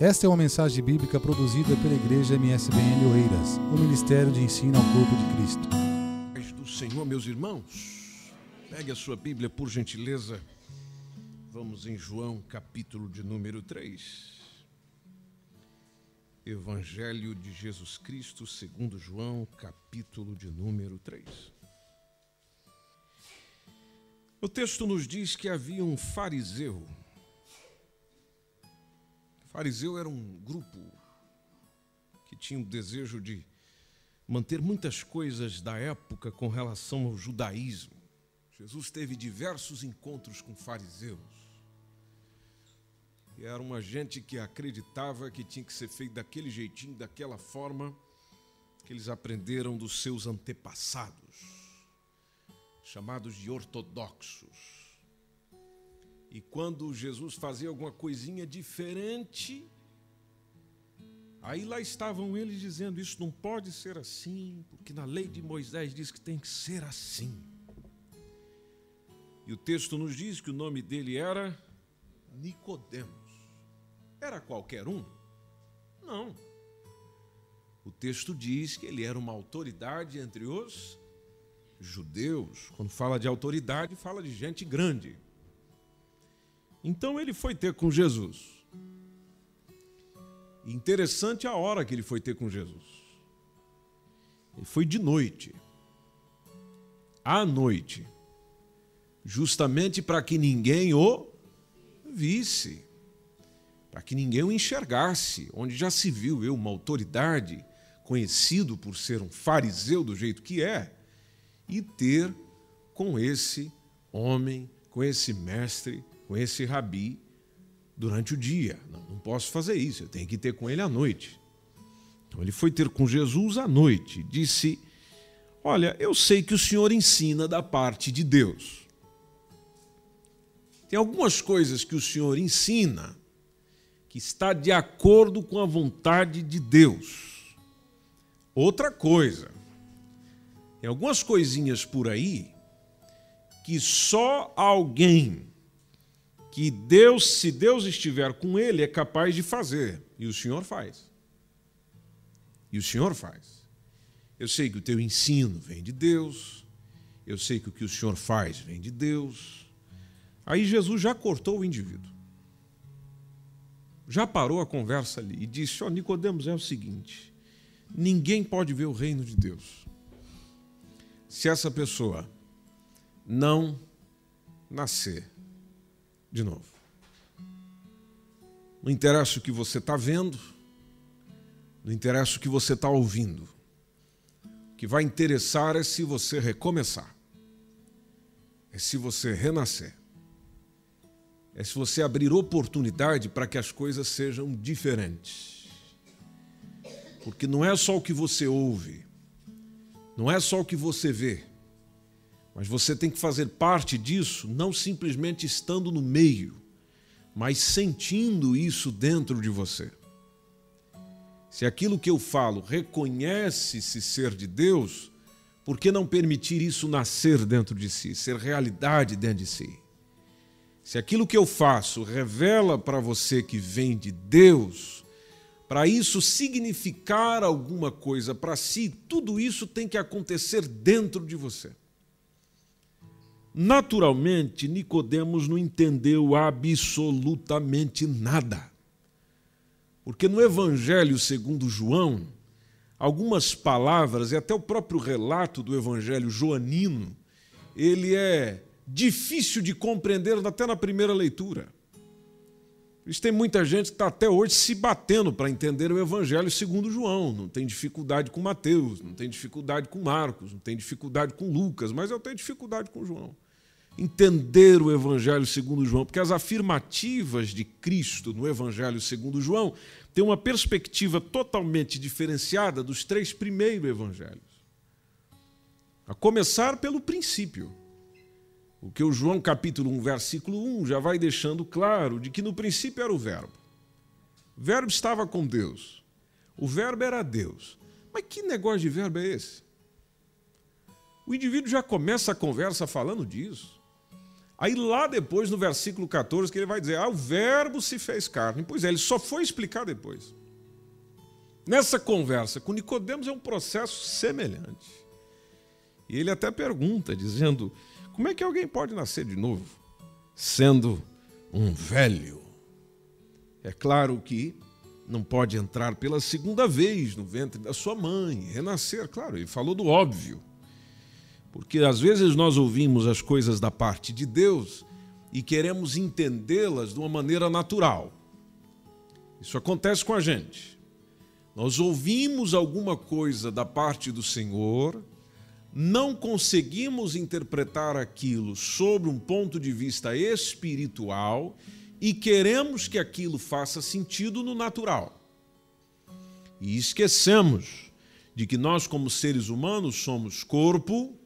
Esta é uma mensagem bíblica produzida pela Igreja MSBN Oeiras, o Ministério de Ensino ao Corpo de Cristo. Paz do Senhor, meus irmãos, pegue a sua Bíblia, por gentileza. Vamos em João, capítulo de número 3. Evangelho de Jesus Cristo, segundo João, capítulo de número 3. O texto nos diz que havia um fariseu fariseu era um grupo que tinha o desejo de manter muitas coisas da época com relação ao judaísmo. Jesus teve diversos encontros com fariseus. E era uma gente que acreditava que tinha que ser feito daquele jeitinho, daquela forma que eles aprenderam dos seus antepassados, chamados de ortodoxos. E quando Jesus fazia alguma coisinha diferente, aí lá estavam eles dizendo: Isso não pode ser assim, porque na lei de Moisés diz que tem que ser assim. E o texto nos diz que o nome dele era Nicodemos. Era qualquer um? Não. O texto diz que ele era uma autoridade entre os judeus. Quando fala de autoridade, fala de gente grande. Então ele foi ter com Jesus. Interessante a hora que ele foi ter com Jesus. Ele foi de noite. À noite. Justamente para que ninguém o visse. Para que ninguém o enxergasse. Onde já se viu eu, uma autoridade, conhecido por ser um fariseu do jeito que é, e ter com esse homem, com esse mestre, com esse rabi durante o dia. Não, não posso fazer isso, eu tenho que ter com ele à noite. Então ele foi ter com Jesus à noite. Disse: Olha, eu sei que o Senhor ensina da parte de Deus. Tem algumas coisas que o Senhor ensina que está de acordo com a vontade de Deus. Outra coisa, tem algumas coisinhas por aí que só alguém que Deus, se Deus estiver com ele, é capaz de fazer. E o Senhor faz. E o Senhor faz. Eu sei que o teu ensino vem de Deus. Eu sei que o que o Senhor faz vem de Deus. Aí Jesus já cortou o indivíduo. Já parou a conversa ali e disse: Ó, oh, Nicodemos, é o seguinte: ninguém pode ver o reino de Deus se essa pessoa não nascer de novo. Não interessa o que você está vendo, não interessa o que você está ouvindo. O que vai interessar é se você recomeçar, é se você renascer, é se você abrir oportunidade para que as coisas sejam diferentes. Porque não é só o que você ouve, não é só o que você vê, mas você tem que fazer parte disso, não simplesmente estando no meio, mas sentindo isso dentro de você. Se aquilo que eu falo reconhece-se ser de Deus, por que não permitir isso nascer dentro de si, ser realidade dentro de si? Se aquilo que eu faço revela para você que vem de Deus, para isso significar alguma coisa para si, tudo isso tem que acontecer dentro de você. Naturalmente, Nicodemos não entendeu absolutamente nada. Porque no Evangelho segundo João, algumas palavras e até o próprio relato do Evangelho joanino, ele é difícil de compreender até na primeira leitura. Isso tem muita gente que está até hoje se batendo para entender o Evangelho segundo João. Não tem dificuldade com Mateus, não tem dificuldade com Marcos, não tem dificuldade com Lucas, mas eu tenho dificuldade com João entender o Evangelho segundo João, porque as afirmativas de Cristo no Evangelho segundo João têm uma perspectiva totalmente diferenciada dos três primeiros evangelhos. A começar pelo princípio. O que o João capítulo 1, versículo 1 já vai deixando claro de que no princípio era o verbo. O verbo estava com Deus. O verbo era Deus. Mas que negócio de verbo é esse? O indivíduo já começa a conversa falando disso. Aí lá depois, no versículo 14, que ele vai dizer: Ah, o verbo se fez carne. Pois é, ele só foi explicar depois. Nessa conversa com Nicodemos é um processo semelhante. E ele até pergunta, dizendo: Como é que alguém pode nascer de novo, sendo um velho? É claro que não pode entrar pela segunda vez no ventre da sua mãe, renascer, claro, ele falou do óbvio. Porque às vezes nós ouvimos as coisas da parte de Deus e queremos entendê-las de uma maneira natural. Isso acontece com a gente. Nós ouvimos alguma coisa da parte do Senhor, não conseguimos interpretar aquilo sobre um ponto de vista espiritual e queremos que aquilo faça sentido no natural. E esquecemos de que nós, como seres humanos, somos corpo,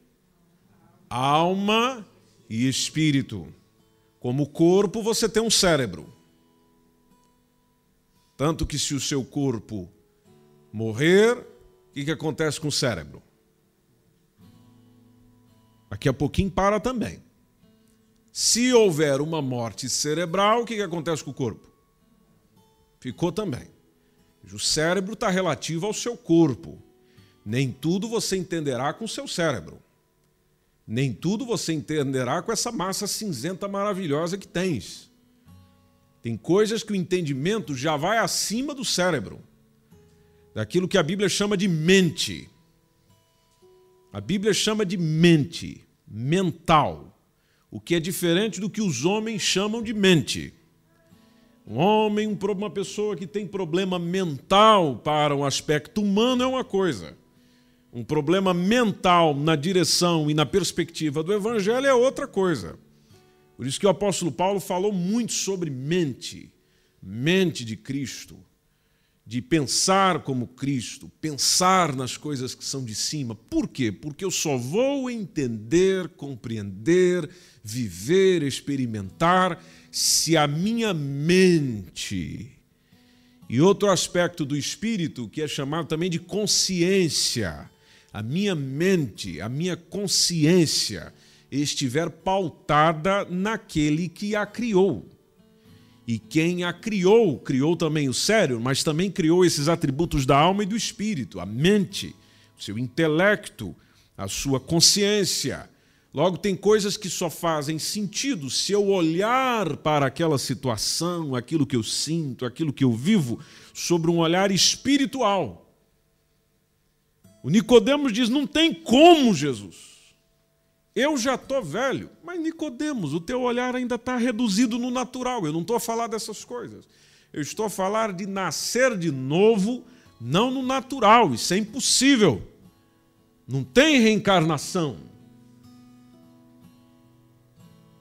alma e espírito. Como corpo, você tem um cérebro. Tanto que, se o seu corpo morrer, o que, que acontece com o cérebro? Daqui a pouquinho para também. Se houver uma morte cerebral, o que, que acontece com o corpo? Ficou também. O cérebro está relativo ao seu corpo. Nem tudo você entenderá com o seu cérebro. Nem tudo você entenderá com essa massa cinzenta maravilhosa que tens. Tem coisas que o entendimento já vai acima do cérebro, daquilo que a Bíblia chama de mente. A Bíblia chama de mente, mental, o que é diferente do que os homens chamam de mente. Um homem, uma pessoa que tem problema mental para um aspecto humano é uma coisa um problema mental na direção e na perspectiva do Evangelho é outra coisa. Por isso que o apóstolo Paulo falou muito sobre mente, mente de Cristo, de pensar como Cristo, pensar nas coisas que são de cima. Por quê? Porque eu só vou entender, compreender, viver, experimentar se a minha mente. E outro aspecto do espírito, que é chamado também de consciência, a minha mente, a minha consciência estiver pautada naquele que a criou. E quem a criou, criou também o cérebro, mas também criou esses atributos da alma e do espírito, a mente, o seu intelecto, a sua consciência. Logo, tem coisas que só fazem sentido se eu olhar para aquela situação, aquilo que eu sinto, aquilo que eu vivo, sobre um olhar espiritual. O Nicodemos diz: "Não tem como, Jesus. Eu já estou velho, mas Nicodemos, o teu olhar ainda está reduzido no natural. Eu não estou a falar dessas coisas. Eu estou a falar de nascer de novo, não no natural. Isso é impossível. Não tem reencarnação.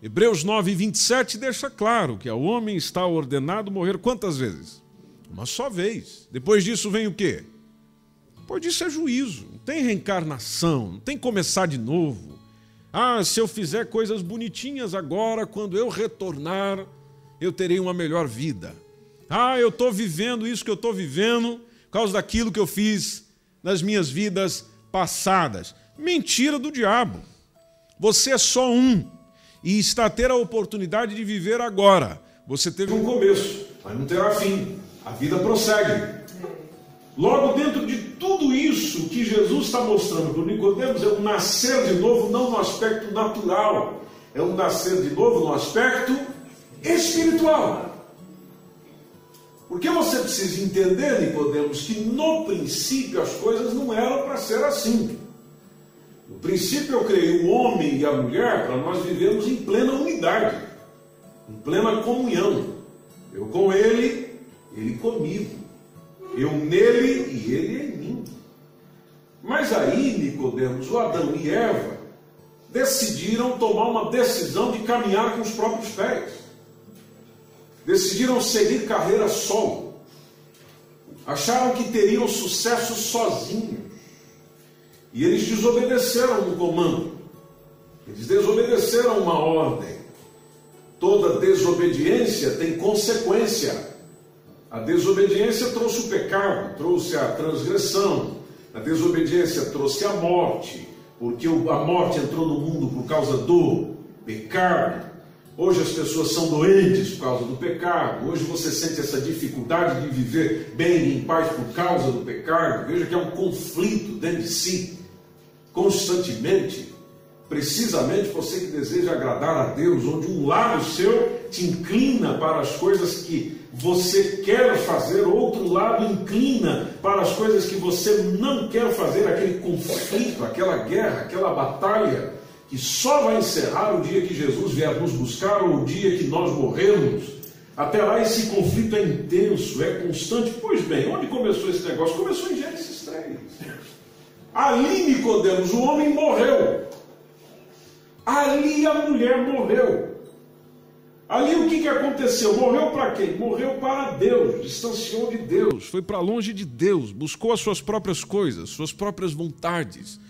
Hebreus 9, 27 deixa claro que o homem está ordenado morrer quantas vezes? Uma só vez. Depois disso vem o quê? Depois disso é juízo, não tem reencarnação, não tem começar de novo. Ah, se eu fizer coisas bonitinhas agora, quando eu retornar, eu terei uma melhor vida. Ah, eu estou vivendo isso que eu estou vivendo por causa daquilo que eu fiz nas minhas vidas passadas. Mentira do diabo. Você é só um e está a ter a oportunidade de viver agora. Você teve um começo, mas não terá fim. A vida prossegue. Logo, dentro de tudo isso que Jesus está mostrando para Nicodemos, é um nascer de novo, não no aspecto natural, é um nascer de novo no aspecto espiritual. Porque você precisa entender, Nicodemos, que no princípio as coisas não eram para ser assim. No princípio eu criei o homem e a mulher para nós vivermos em plena unidade, em plena comunhão. Eu com ele, ele comigo eu nele e ele em mim. Mas aí, Nicodemos, o Adão e Eva decidiram tomar uma decisão de caminhar com os próprios pés. Decidiram seguir carreira solo. Acharam que teriam sucesso sozinhos. E eles desobedeceram no comando. Eles desobedeceram uma ordem. Toda desobediência tem consequência. A desobediência trouxe o pecado, trouxe a transgressão. A desobediência trouxe a morte, porque a morte entrou no mundo por causa do pecado. Hoje as pessoas são doentes por causa do pecado. Hoje você sente essa dificuldade de viver bem e em paz por causa do pecado. Veja que é um conflito dentro de si, constantemente. Precisamente você que deseja agradar a Deus, onde um lado seu te inclina para as coisas que você quer fazer, outro lado inclina para as coisas que você não quer fazer, aquele conflito, aquela guerra, aquela batalha que só vai encerrar o dia que Jesus vier nos buscar ou o dia que nós morrermos. Até lá esse conflito é intenso, é constante. Pois bem, onde começou esse negócio? Começou em Gênesis 3. Ali Nicodemos, o homem morreu. Ali a mulher morreu. Ali o que, que aconteceu? Morreu para quem? Morreu para Deus, distanciou de Deus, foi para longe de Deus, buscou as suas próprias coisas, suas próprias vontades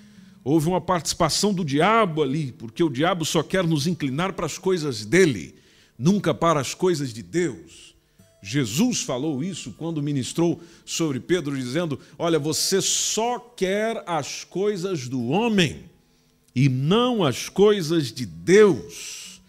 Houve uma participação do diabo ali, porque o diabo só quer nos inclinar para as coisas dele, nunca para as coisas de Deus. Jesus falou isso quando ministrou sobre Pedro, dizendo: Olha, você só quer as coisas do homem e não as coisas de Deus.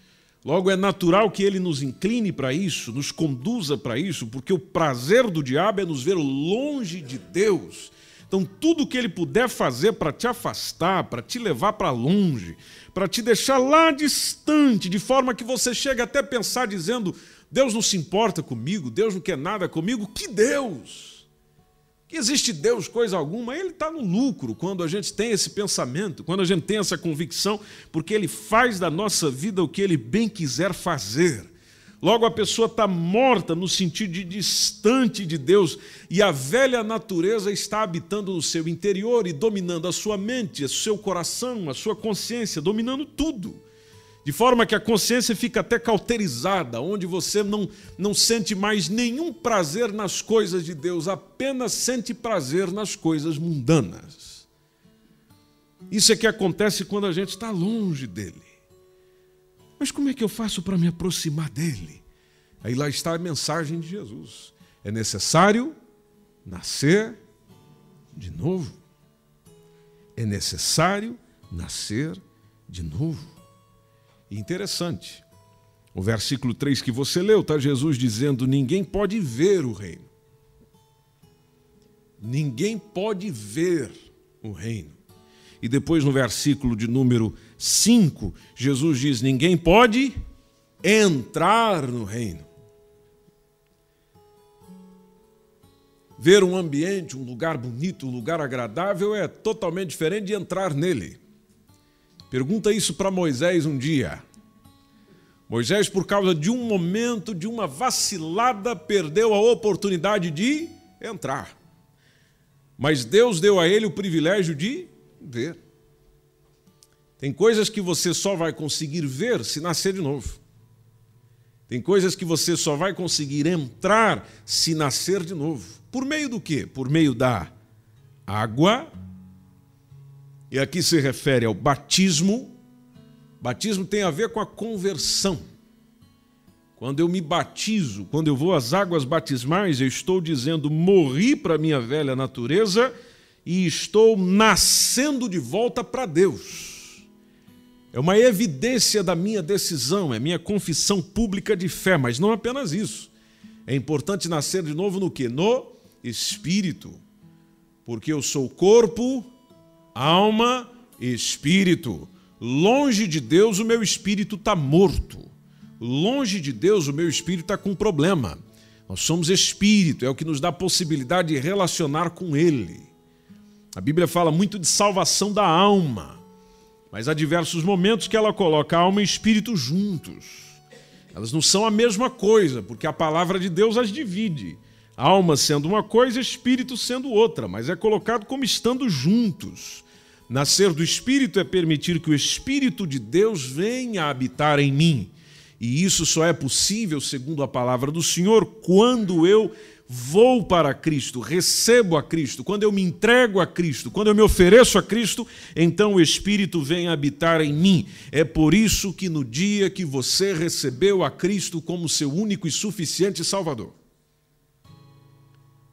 Logo, é natural que ele nos incline para isso, nos conduza para isso, porque o prazer do diabo é nos ver longe de Deus então, tudo que ele puder fazer para te afastar, para te levar para longe, para te deixar lá distante, de forma que você chega até pensar dizendo: Deus não se importa comigo, Deus não quer nada comigo. Que Deus? Que existe Deus coisa alguma? Ele está no lucro quando a gente tem esse pensamento, quando a gente tem essa convicção, porque ele faz da nossa vida o que ele bem quiser fazer. Logo, a pessoa está morta no sentido de distante de Deus e a velha natureza está habitando no seu interior e dominando a sua mente, o seu coração, a sua consciência, dominando tudo. De forma que a consciência fica até cauterizada, onde você não, não sente mais nenhum prazer nas coisas de Deus, apenas sente prazer nas coisas mundanas. Isso é que acontece quando a gente está longe dele. Mas como é que eu faço para me aproximar dele? Aí lá está a mensagem de Jesus. É necessário nascer de novo. É necessário nascer de novo. Interessante, o versículo 3 que você leu, está Jesus dizendo: ninguém pode ver o reino. Ninguém pode ver o reino. E depois no versículo de número 5, Jesus diz: ninguém pode entrar no reino. Ver um ambiente, um lugar bonito, um lugar agradável é totalmente diferente de entrar nele. Pergunta isso para Moisés um dia. Moisés, por causa de um momento, de uma vacilada, perdeu a oportunidade de entrar. Mas Deus deu a ele o privilégio de ver. Tem coisas que você só vai conseguir ver se nascer de novo. Tem coisas que você só vai conseguir entrar se nascer de novo. Por meio do quê? Por meio da água. E aqui se refere ao batismo. Batismo tem a ver com a conversão. Quando eu me batizo, quando eu vou às águas batismais, eu estou dizendo: morri para a minha velha natureza e estou nascendo de volta para Deus. É uma evidência da minha decisão, é minha confissão pública de fé, mas não apenas isso. É importante nascer de novo no que? No espírito. Porque eu sou corpo, alma e espírito. Longe de Deus, o meu espírito está morto. Longe de Deus, o meu espírito está com problema. Nós somos espírito, é o que nos dá a possibilidade de relacionar com Ele. A Bíblia fala muito de salvação da alma, mas há diversos momentos que ela coloca alma e espírito juntos. Elas não são a mesma coisa, porque a palavra de Deus as divide. Alma sendo uma coisa, espírito sendo outra, mas é colocado como estando juntos. Nascer do espírito é permitir que o espírito de Deus venha habitar em mim. E isso só é possível, segundo a palavra do Senhor, quando eu vou para Cristo, recebo a Cristo, quando eu me entrego a Cristo, quando eu me ofereço a Cristo, então o Espírito vem habitar em mim. É por isso que no dia que você recebeu a Cristo como seu único e suficiente Salvador,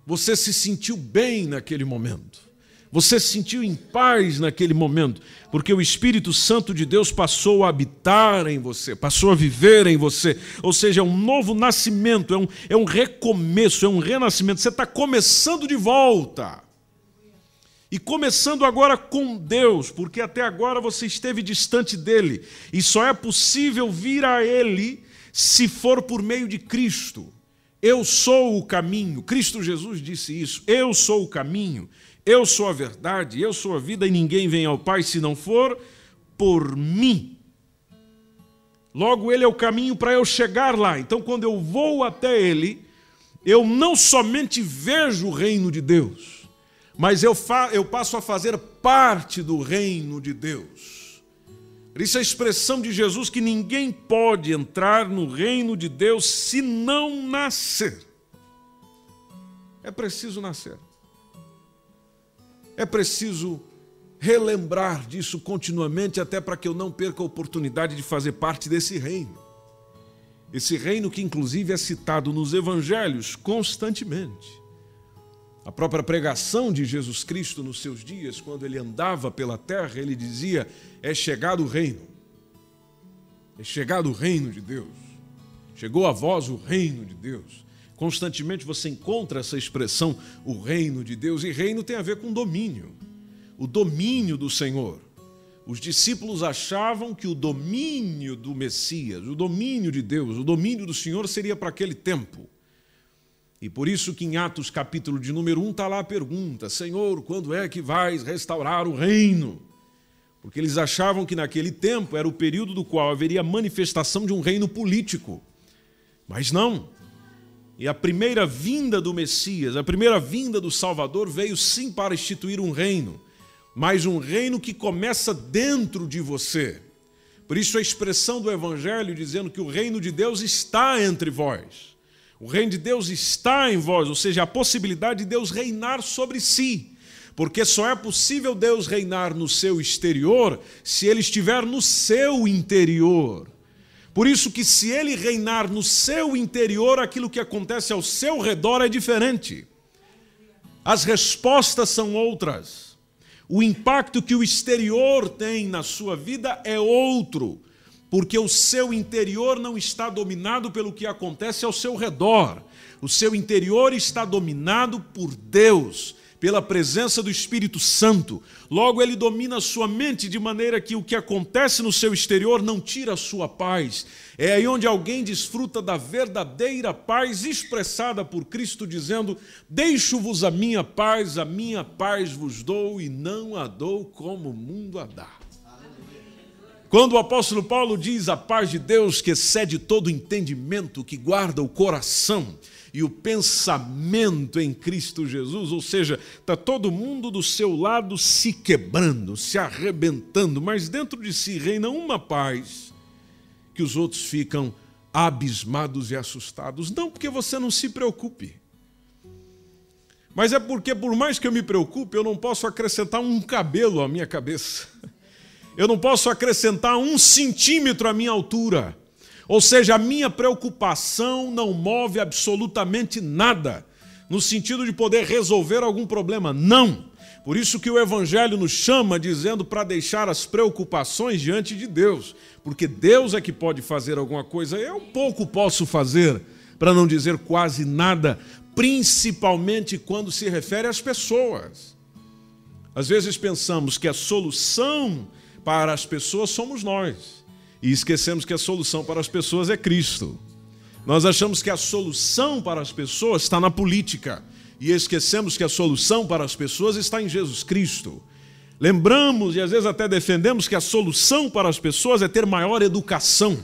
você se sentiu bem naquele momento. Você se sentiu em paz naquele momento, porque o Espírito Santo de Deus passou a habitar em você, passou a viver em você. Ou seja, é um novo nascimento, é um, é um recomeço, é um renascimento. Você está começando de volta. E começando agora com Deus, porque até agora você esteve distante dele. E só é possível vir a ele se for por meio de Cristo. Eu sou o caminho. Cristo Jesus disse isso. Eu sou o caminho. Eu sou a verdade, eu sou a vida e ninguém vem ao Pai se não for por mim. Logo, Ele é o caminho para eu chegar lá. Então, quando eu vou até Ele, eu não somente vejo o reino de Deus, mas eu, eu passo a fazer parte do reino de Deus. Isso, a expressão de Jesus que ninguém pode entrar no reino de Deus se não nascer. É preciso nascer. É preciso relembrar disso continuamente, até para que eu não perca a oportunidade de fazer parte desse reino. Esse reino que, inclusive, é citado nos evangelhos constantemente. A própria pregação de Jesus Cristo nos seus dias, quando ele andava pela terra, ele dizia: É chegado o reino. É chegado o reino de Deus. Chegou a vós o reino de Deus. Constantemente você encontra essa expressão, o reino de Deus, e reino tem a ver com domínio, o domínio do Senhor. Os discípulos achavam que o domínio do Messias, o domínio de Deus, o domínio do Senhor seria para aquele tempo. E por isso que em Atos capítulo de número 1 está lá a pergunta: Senhor, quando é que vais restaurar o reino? Porque eles achavam que naquele tempo era o período do qual haveria manifestação de um reino político. Mas não. E a primeira vinda do Messias, a primeira vinda do Salvador veio sim para instituir um reino, mas um reino que começa dentro de você. Por isso a expressão do Evangelho dizendo que o reino de Deus está entre vós. O reino de Deus está em vós, ou seja, a possibilidade de Deus reinar sobre si. Porque só é possível Deus reinar no seu exterior se ele estiver no seu interior. Por isso que se ele reinar no seu interior, aquilo que acontece ao seu redor é diferente. As respostas são outras. O impacto que o exterior tem na sua vida é outro, porque o seu interior não está dominado pelo que acontece ao seu redor. O seu interior está dominado por Deus pela presença do Espírito Santo. Logo, ele domina a sua mente de maneira que o que acontece no seu exterior não tira a sua paz. É aí onde alguém desfruta da verdadeira paz expressada por Cristo, dizendo: Deixo-vos a minha paz, a minha paz vos dou, e não a dou como o mundo a dá. Quando o apóstolo Paulo diz a paz de Deus que excede todo entendimento, que guarda o coração, e o pensamento em Cristo Jesus, ou seja, está todo mundo do seu lado se quebrando, se arrebentando, mas dentro de si reina uma paz que os outros ficam abismados e assustados. Não porque você não se preocupe, mas é porque, por mais que eu me preocupe, eu não posso acrescentar um cabelo à minha cabeça. Eu não posso acrescentar um centímetro à minha altura. Ou seja, a minha preocupação não move absolutamente nada no sentido de poder resolver algum problema. Não. Por isso que o Evangelho nos chama dizendo para deixar as preocupações diante de Deus, porque Deus é que pode fazer alguma coisa. Eu pouco posso fazer, para não dizer quase nada, principalmente quando se refere às pessoas. Às vezes pensamos que a solução para as pessoas somos nós e esquecemos que a solução para as pessoas é Cristo. Nós achamos que a solução para as pessoas está na política e esquecemos que a solução para as pessoas está em Jesus Cristo. Lembramos e às vezes até defendemos que a solução para as pessoas é ter maior educação.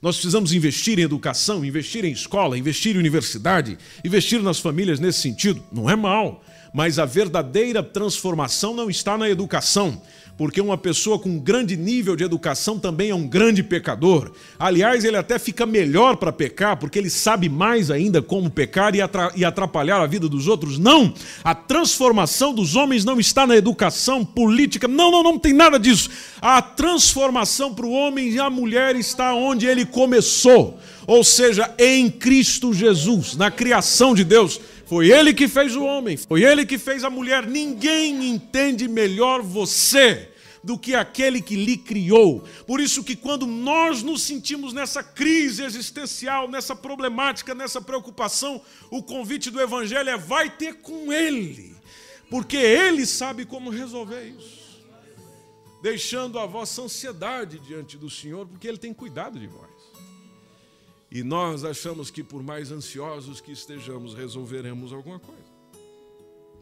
Nós precisamos investir em educação, investir em escola, investir em universidade, investir nas famílias nesse sentido. Não é mal, mas a verdadeira transformação não está na educação, porque uma pessoa com grande nível de educação também é um grande pecador. Aliás, ele até fica melhor para pecar, porque ele sabe mais ainda como pecar e atrapalhar a vida dos outros. Não! A transformação dos homens não está na educação política. Não, não, não tem nada disso. A transformação para o homem e a mulher está onde ele começou, ou seja, em Cristo Jesus, na criação de Deus Foi ele que fez o homem, foi ele que fez a mulher. Ninguém entende melhor você do que aquele que lhe criou. Por isso que quando nós nos sentimos nessa crise existencial, nessa problemática, nessa preocupação, o convite do evangelho é vai ter com ele, porque ele sabe como resolver isso. Deixando a vossa ansiedade diante do Senhor, porque ele tem cuidado de vós. E nós achamos que por mais ansiosos que estejamos, resolveremos alguma coisa.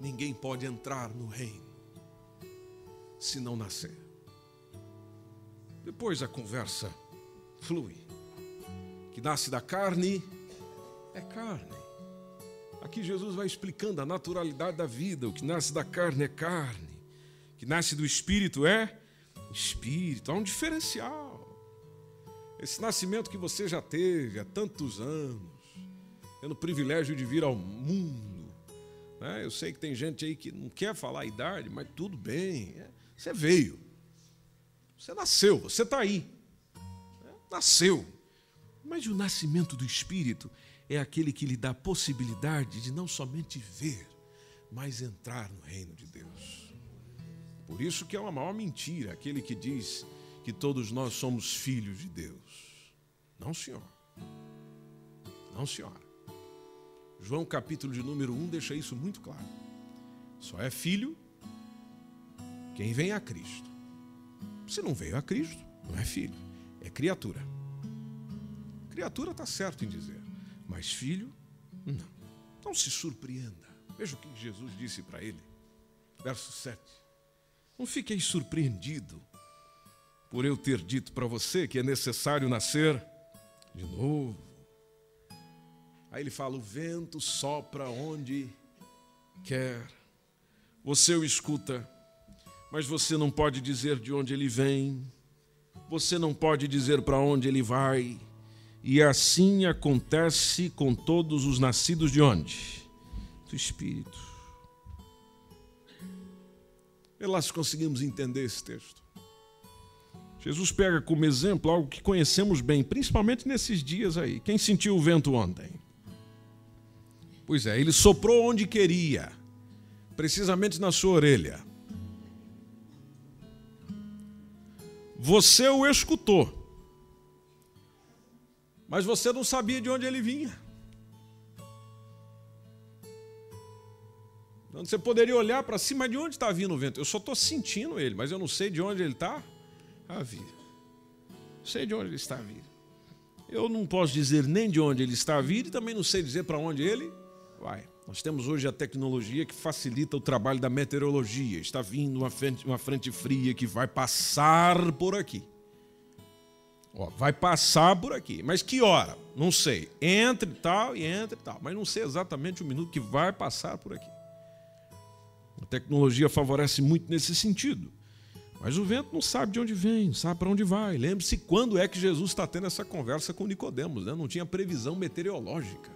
Ninguém pode entrar no reino se não nascer. Depois a conversa flui. Que nasce da carne é carne. Aqui Jesus vai explicando a naturalidade da vida. O que nasce da carne é carne. O que nasce do espírito é espírito. Há um diferencial. Esse nascimento que você já teve há tantos anos, tendo o privilégio de vir ao mundo. Né? Eu sei que tem gente aí que não quer falar a idade, mas tudo bem. É você veio. Você nasceu, você está aí. Nasceu. Mas o nascimento do Espírito é aquele que lhe dá a possibilidade de não somente ver, mas entrar no reino de Deus. Por isso que é uma maior mentira aquele que diz que todos nós somos filhos de Deus. Não, senhor. Não, senhora. João capítulo de número 1 deixa isso muito claro. Só é filho quem vem a Cristo. Se não veio a Cristo, não é filho, é criatura. Criatura está certo em dizer, mas filho, não. Não se surpreenda. Veja o que Jesus disse para ele. Verso 7. Não fiquei surpreendido por eu ter dito para você que é necessário nascer de novo. Aí ele fala: o vento sopra onde quer. Você o escuta mas você não pode dizer de onde ele vem, você não pode dizer para onde ele vai. E assim acontece com todos os nascidos de onde? Do Espírito. E se conseguimos entender esse texto. Jesus pega como exemplo algo que conhecemos bem, principalmente nesses dias aí. Quem sentiu o vento ontem? Pois é, ele soprou onde queria, precisamente na sua orelha. Você o escutou, mas você não sabia de onde ele vinha. Então, você poderia olhar para cima, mas de onde está vindo o vento? Eu só estou sentindo ele, mas eu não sei de onde ele está a vir. Sei de onde ele está a vir. Eu não posso dizer nem de onde ele está a vir e também não sei dizer para onde ele vai. Nós temos hoje a tecnologia que facilita o trabalho da meteorologia. Está vindo uma frente, uma frente fria que vai passar por aqui. Ó, vai passar por aqui. Mas que hora? Não sei. Entre tal e entre tal. Mas não sei exatamente o minuto que vai passar por aqui. A tecnologia favorece muito nesse sentido. Mas o vento não sabe de onde vem, não sabe para onde vai. Lembre-se quando é que Jesus está tendo essa conversa com Nicodemos, né? Não tinha previsão meteorológica.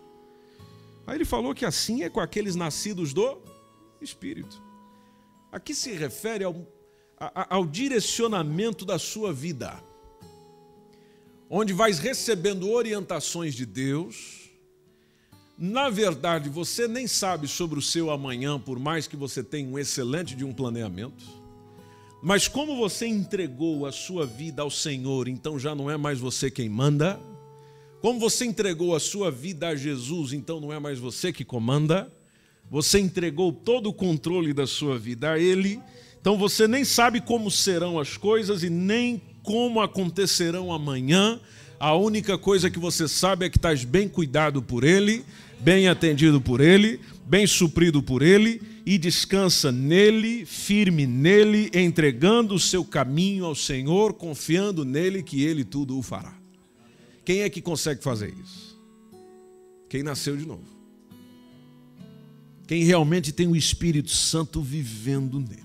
Aí ele falou que assim é com aqueles nascidos do Espírito. Aqui se refere ao, ao direcionamento da sua vida, onde vais recebendo orientações de Deus. Na verdade, você nem sabe sobre o seu amanhã, por mais que você tenha um excelente de um planeamento. Mas como você entregou a sua vida ao Senhor, então já não é mais você quem manda, como você entregou a sua vida a Jesus, então não é mais você que comanda, você entregou todo o controle da sua vida a Ele, então você nem sabe como serão as coisas e nem como acontecerão amanhã. A única coisa que você sabe é que estás bem cuidado por Ele, bem atendido por Ele, bem suprido por Ele e descansa nele, firme nele, entregando o seu caminho ao Senhor, confiando nele que Ele tudo o fará. Quem é que consegue fazer isso? Quem nasceu de novo. Quem realmente tem o Espírito Santo vivendo nele.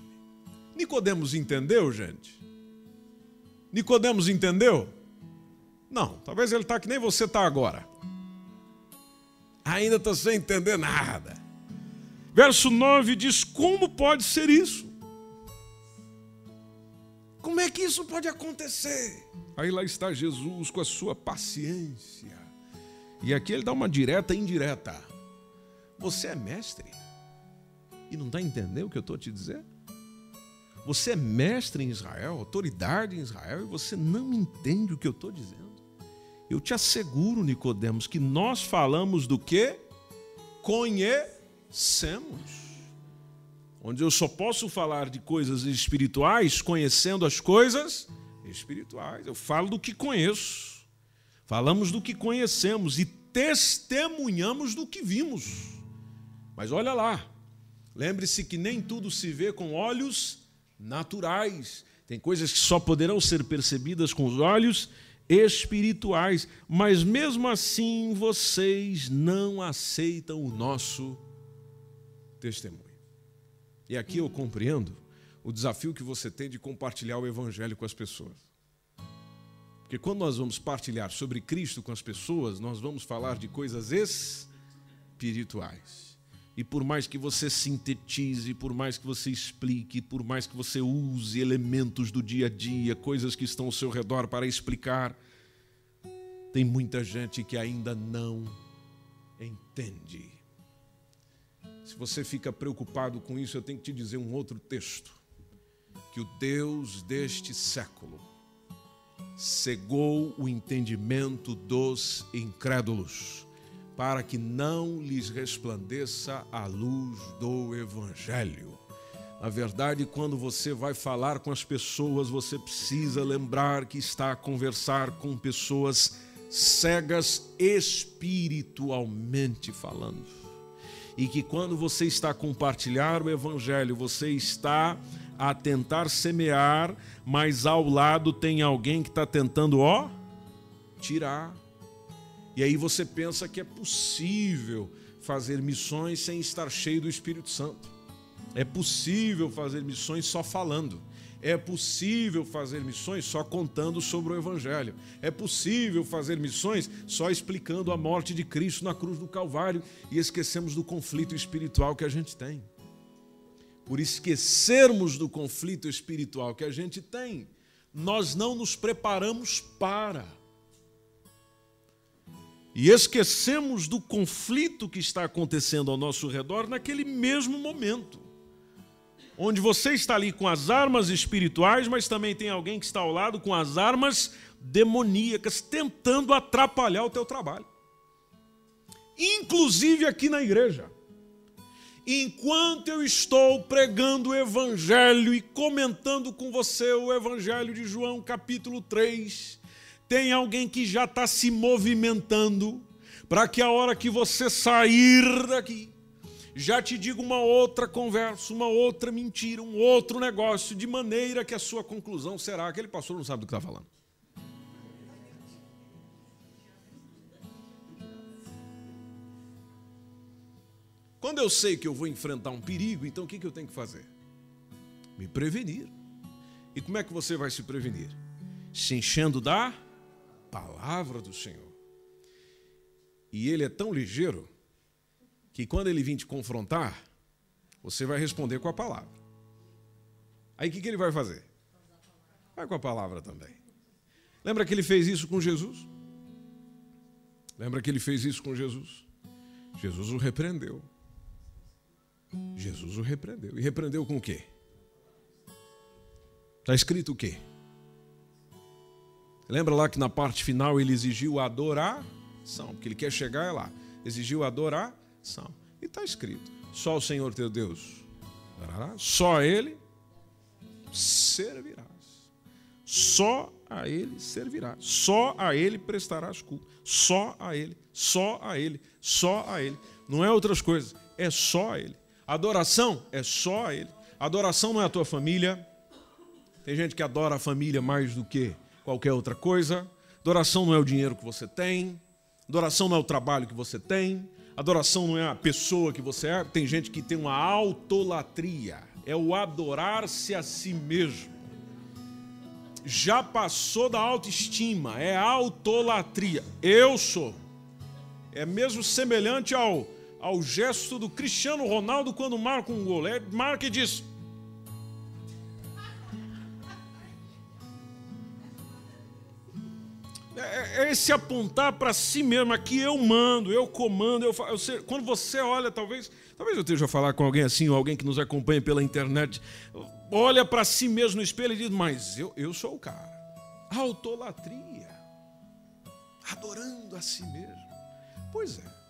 Nicodemos entendeu, gente? Nicodemos entendeu? Não, talvez ele está que nem você está agora. Ainda está sem entender nada. Verso 9 diz: Como pode ser isso? Como é que isso pode acontecer? Aí lá está Jesus com a sua paciência. E aqui ele dá uma direta e indireta. Você é mestre e não está entendendo o que eu estou te dizendo? Você é mestre em Israel, autoridade em Israel, e você não entende o que eu estou dizendo. Eu te asseguro, Nicodemos, que nós falamos do que conhecemos. Onde eu só posso falar de coisas espirituais conhecendo as coisas espirituais. Eu falo do que conheço. Falamos do que conhecemos e testemunhamos do que vimos. Mas olha lá, lembre-se que nem tudo se vê com olhos naturais. Tem coisas que só poderão ser percebidas com os olhos espirituais, mas mesmo assim vocês não aceitam o nosso testemunho. E aqui eu compreendo o desafio que você tem de compartilhar o evangelho com as pessoas. Porque quando nós vamos partilhar sobre Cristo com as pessoas, nós vamos falar de coisas espirituais. E por mais que você sintetize, por mais que você explique, por mais que você use elementos do dia a dia, coisas que estão ao seu redor para explicar, tem muita gente que ainda não entende. Se você fica preocupado com isso, eu tenho que te dizer um outro texto. Que o Deus deste século cegou o entendimento dos incrédulos para que não lhes resplandeça a luz do Evangelho. Na verdade, quando você vai falar com as pessoas, você precisa lembrar que está a conversar com pessoas cegas espiritualmente falando. E que quando você está a compartilhar o Evangelho, você está a tentar semear, mas ao lado tem alguém que está tentando, ó, tirar e aí você pensa que é possível fazer missões sem estar cheio do Espírito Santo. É possível fazer missões só falando. É possível fazer missões só contando sobre o Evangelho. É possível fazer missões só explicando a morte de Cristo na cruz do Calvário e esquecemos do conflito espiritual que a gente tem. Por esquecermos do conflito espiritual que a gente tem, nós não nos preparamos para e esquecemos do conflito que está acontecendo ao nosso redor naquele mesmo momento. Onde você está ali com as armas espirituais, mas também tem alguém que está ao lado com as armas demoníacas, tentando atrapalhar o teu trabalho. Inclusive aqui na igreja. Enquanto eu estou pregando o Evangelho e comentando com você o Evangelho de João, capítulo 3, tem alguém que já está se movimentando para que a hora que você sair daqui, já te diga uma outra conversa, uma outra mentira, um outro negócio, de maneira que a sua conclusão será: aquele pastor não sabe do que está falando. Quando eu sei que eu vou enfrentar um perigo, então o que eu tenho que fazer? Me prevenir. E como é que você vai se prevenir? Se enchendo da palavra do Senhor. E ele é tão ligeiro que quando ele vir te confrontar, você vai responder com a palavra. Aí o que, que ele vai fazer? Vai com a palavra também. Lembra que ele fez isso com Jesus? Lembra que ele fez isso com Jesus? Jesus o repreendeu. Jesus o repreendeu. E repreendeu com o quê? Está escrito o quê? Lembra lá que na parte final ele exigiu adoração, porque ele quer chegar lá. Exigiu adoração. E está escrito: só o Senhor teu Deus só Ele servirás. Só a Ele servirás. Só a Ele prestarás culto. Só a Ele, só a Ele, só a Ele. Não é outras coisas, é só a Ele. Adoração é só a Ele. Adoração não é a tua família. Tem gente que adora a família mais do que qualquer outra coisa. Adoração não é o dinheiro que você tem. Adoração não é o trabalho que você tem. Adoração não é a pessoa que você é. Tem gente que tem uma autolatria. É o adorar-se a si mesmo. Já passou da autoestima. É autolatria. Eu sou. É mesmo semelhante ao, ao gesto do Cristiano Ronaldo quando marca um gol. É, marca e diz: É, é esse apontar para si mesmo, aqui eu mando, eu comando, eu, eu quando você olha, talvez, talvez eu esteja a falar com alguém assim, ou alguém que nos acompanha pela internet, olha para si mesmo no espelho e diz, mas eu, eu sou o cara. Autolatria, adorando a si mesmo. Pois é.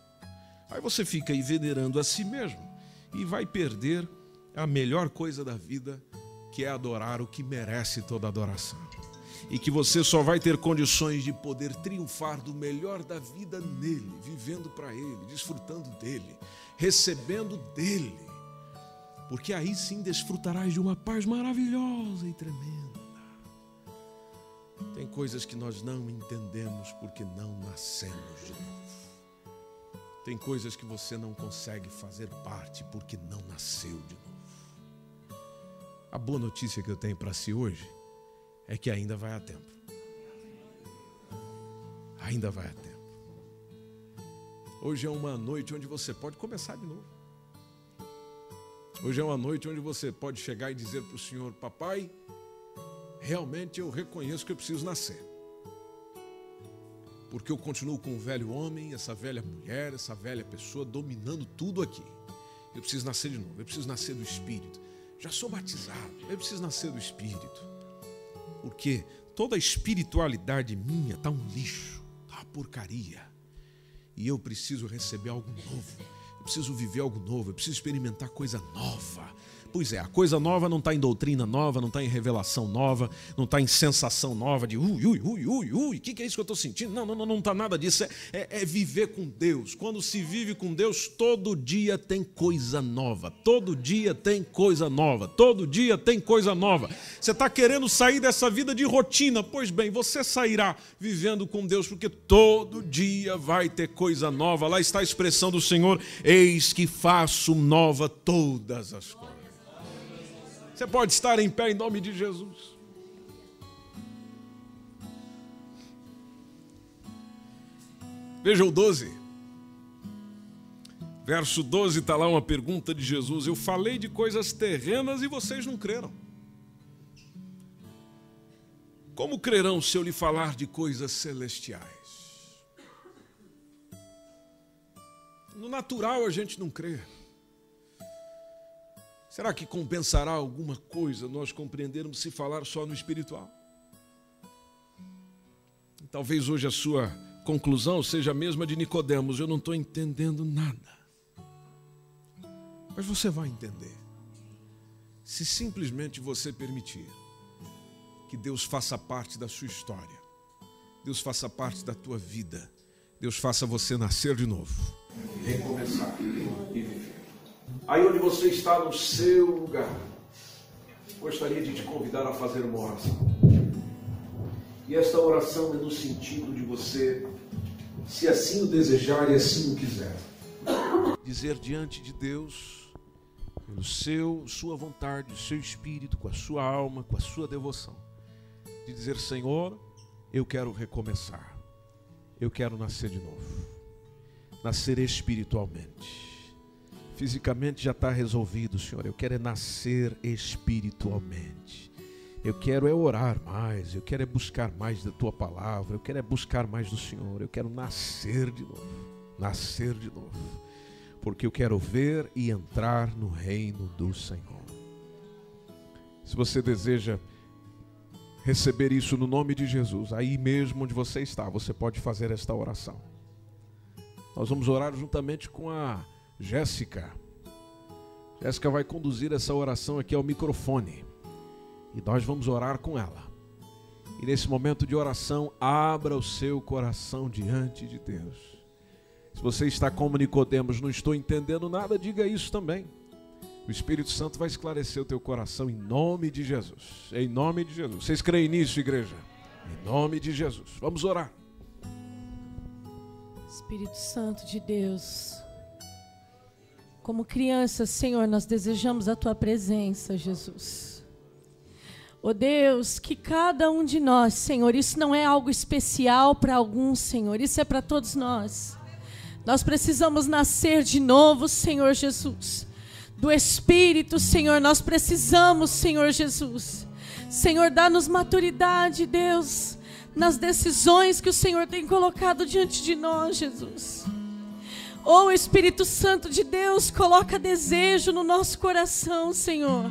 Aí você fica aí venerando a si mesmo e vai perder a melhor coisa da vida, que é adorar o que merece toda adoração e que você só vai ter condições de poder triunfar do melhor da vida nele, vivendo para ele, desfrutando dele, recebendo dele. Porque aí sim desfrutarás de uma paz maravilhosa e tremenda. Tem coisas que nós não entendemos porque não nascemos de novo. Tem coisas que você não consegue fazer parte porque não nasceu de novo. A boa notícia que eu tenho para si hoje é que ainda vai a tempo. Ainda vai a tempo. Hoje é uma noite onde você pode começar de novo. Hoje é uma noite onde você pode chegar e dizer para o Senhor: Papai, realmente eu reconheço que eu preciso nascer. Porque eu continuo com o velho homem, essa velha mulher, essa velha pessoa dominando tudo aqui. Eu preciso nascer de novo, eu preciso nascer do Espírito. Já sou batizado, eu preciso nascer do Espírito. Porque toda a espiritualidade minha está um lixo, está uma porcaria. E eu preciso receber algo novo. Eu preciso viver algo novo, eu preciso experimentar coisa nova. Pois é, a coisa nova não está em doutrina nova, não está em revelação nova, não está em sensação nova de ui, ui, ui, ui, ui, o que, que é isso que eu estou sentindo? Não, não, não, está nada disso. É, é, é viver com Deus. Quando se vive com Deus, todo dia tem coisa nova. Todo dia tem coisa nova. Todo dia tem coisa nova. Você está querendo sair dessa vida de rotina? Pois bem, você sairá vivendo com Deus, porque todo dia vai ter coisa nova. Lá está a expressão do Senhor: Eis que faço nova todas as coisas. Você pode estar em pé em nome de Jesus. Veja o 12. Verso 12 está lá uma pergunta de Jesus. Eu falei de coisas terrenas e vocês não creram. Como crerão se eu lhe falar de coisas celestiais? No natural a gente não crê. Será que compensará alguma coisa nós compreendermos se falar só no espiritual? Talvez hoje a sua conclusão seja a mesma de Nicodemos, eu não estou entendendo nada. Mas você vai entender. Se simplesmente você permitir que Deus faça parte da sua história, Deus faça parte da tua vida, Deus faça você nascer de novo, recomeçar e viver. Aí onde você está no seu lugar, gostaria de te convidar a fazer uma oração. E esta oração é no sentido de você, se assim o desejar e assim o quiser, dizer diante de Deus, pelo seu, sua vontade, o seu espírito, com a sua alma, com a sua devoção, de dizer: Senhor, eu quero recomeçar, eu quero nascer de novo, nascer espiritualmente Fisicamente já está resolvido, Senhor. Eu quero é nascer espiritualmente. Eu quero é orar mais, eu quero é buscar mais da tua palavra, eu quero é buscar mais do Senhor, eu quero nascer de novo, nascer de novo, porque eu quero ver e entrar no reino do Senhor. Se você deseja receber isso no nome de Jesus, aí mesmo onde você está, você pode fazer esta oração. Nós vamos orar juntamente com a Jéssica. Jéssica vai conduzir essa oração aqui ao microfone. E nós vamos orar com ela. E nesse momento de oração, abra o seu coração diante de Deus. Se você está como Nicodemos, não estou entendendo nada, diga isso também. O Espírito Santo vai esclarecer o teu coração em nome de Jesus. Em nome de Jesus. Vocês creem nisso, igreja? Em nome de Jesus. Vamos orar. Espírito Santo de Deus, como crianças, Senhor, nós desejamos a tua presença, Jesus. Oh Deus, que cada um de nós, Senhor, isso não é algo especial para alguns, Senhor, isso é para todos nós. Nós precisamos nascer de novo, Senhor Jesus. Do Espírito, Senhor, nós precisamos, Senhor Jesus. Senhor, dá-nos maturidade, Deus. nas decisões que o Senhor tem colocado diante de nós, Jesus. Oh Espírito Santo de Deus, coloca desejo no nosso coração, Senhor,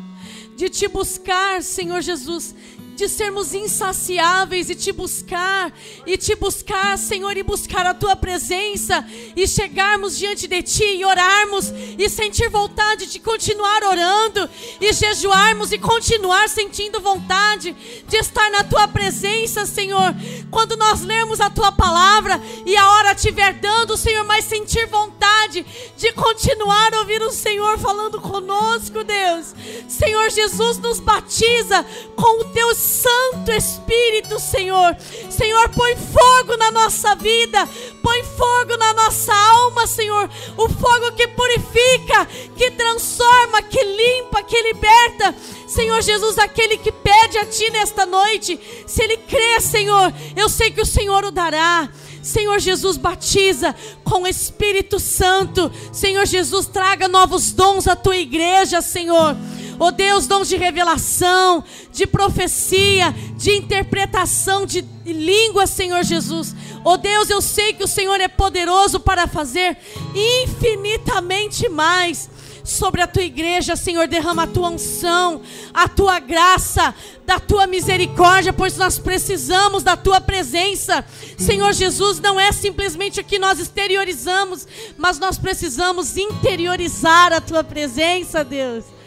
de te buscar, Senhor Jesus, de sermos insaciáveis e te buscar, e te buscar, Senhor, e buscar a tua presença, e chegarmos diante de ti e orarmos, e sentir vontade de continuar orando, e jejuarmos e continuar sentindo vontade de estar na tua presença, Senhor. Quando nós lermos a tua palavra e a hora estiver dando, Senhor, mas sentir vontade de continuar a ouvir o Senhor falando conosco, Deus. Senhor Jesus, nos batiza com o teu Santo Espírito, Senhor. Senhor, põe fogo na nossa vida, põe fogo na nossa alma, Senhor. O fogo que purifica, que transforma, que limpa, que liberta. Senhor Jesus, aquele que pede a Ti nesta noite, se ele crê, Senhor, eu sei que o Senhor o dará. Senhor Jesus, batiza com o Espírito Santo. Senhor Jesus, traga novos dons à tua igreja, Senhor. Oh Deus, dons de revelação, de profecia, de interpretação de língua, Senhor Jesus. Oh Deus, eu sei que o Senhor é poderoso para fazer infinitamente mais sobre a tua igreja, Senhor, derrama a tua unção, a tua graça, da tua misericórdia, pois nós precisamos da tua presença. Senhor Jesus, não é simplesmente o que nós exteriorizamos, mas nós precisamos interiorizar a tua presença, Deus.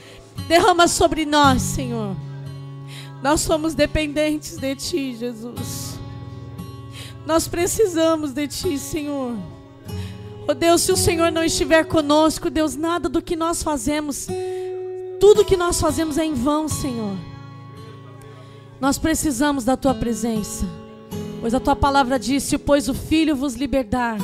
Derrama sobre nós, Senhor. Nós somos dependentes de Ti, Jesus. Nós precisamos de Ti, Senhor. Oh Deus, se o Senhor não estiver conosco, Deus, nada do que nós fazemos, tudo que nós fazemos é em vão, Senhor. Nós precisamos da Tua presença, pois a Tua palavra disse: Pois o Filho vos libertar,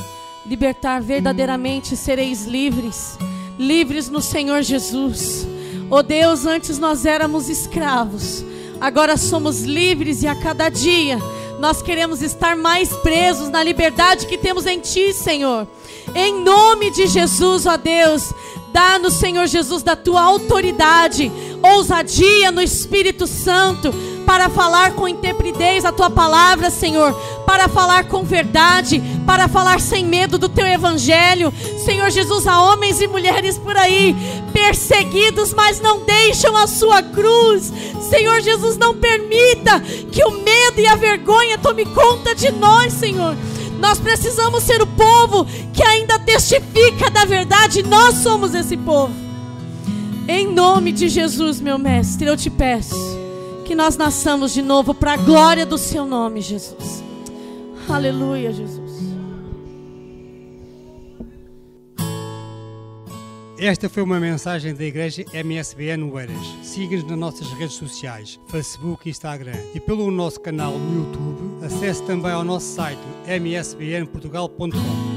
libertar verdadeiramente sereis livres, livres no Senhor Jesus. Oh Deus, antes nós éramos escravos, agora somos livres e a cada dia nós queremos estar mais presos na liberdade que temos em Ti, Senhor. Em nome de Jesus, ó Deus, dá-nos, Senhor Jesus, da Tua autoridade, ousadia no Espírito Santo, para falar com intrepidez a tua palavra, Senhor, para falar com verdade, para falar sem medo do teu evangelho. Senhor Jesus, há homens e mulheres por aí perseguidos, mas não deixam a sua cruz. Senhor Jesus, não permita que o medo e a vergonha tome conta de nós, Senhor. Nós precisamos ser o povo que ainda testifica da verdade. Nós somos esse povo. Em nome de Jesus, meu mestre, eu te peço que nós nasçamos de novo para a glória do seu nome, Jesus. Aleluia, Jesus. Esta foi uma mensagem da Igreja MSBN Oeiras. Siga-nos nas nossas redes sociais, Facebook e Instagram. E pelo nosso canal no YouTube, acesse também ao nosso site msbnportugal.com.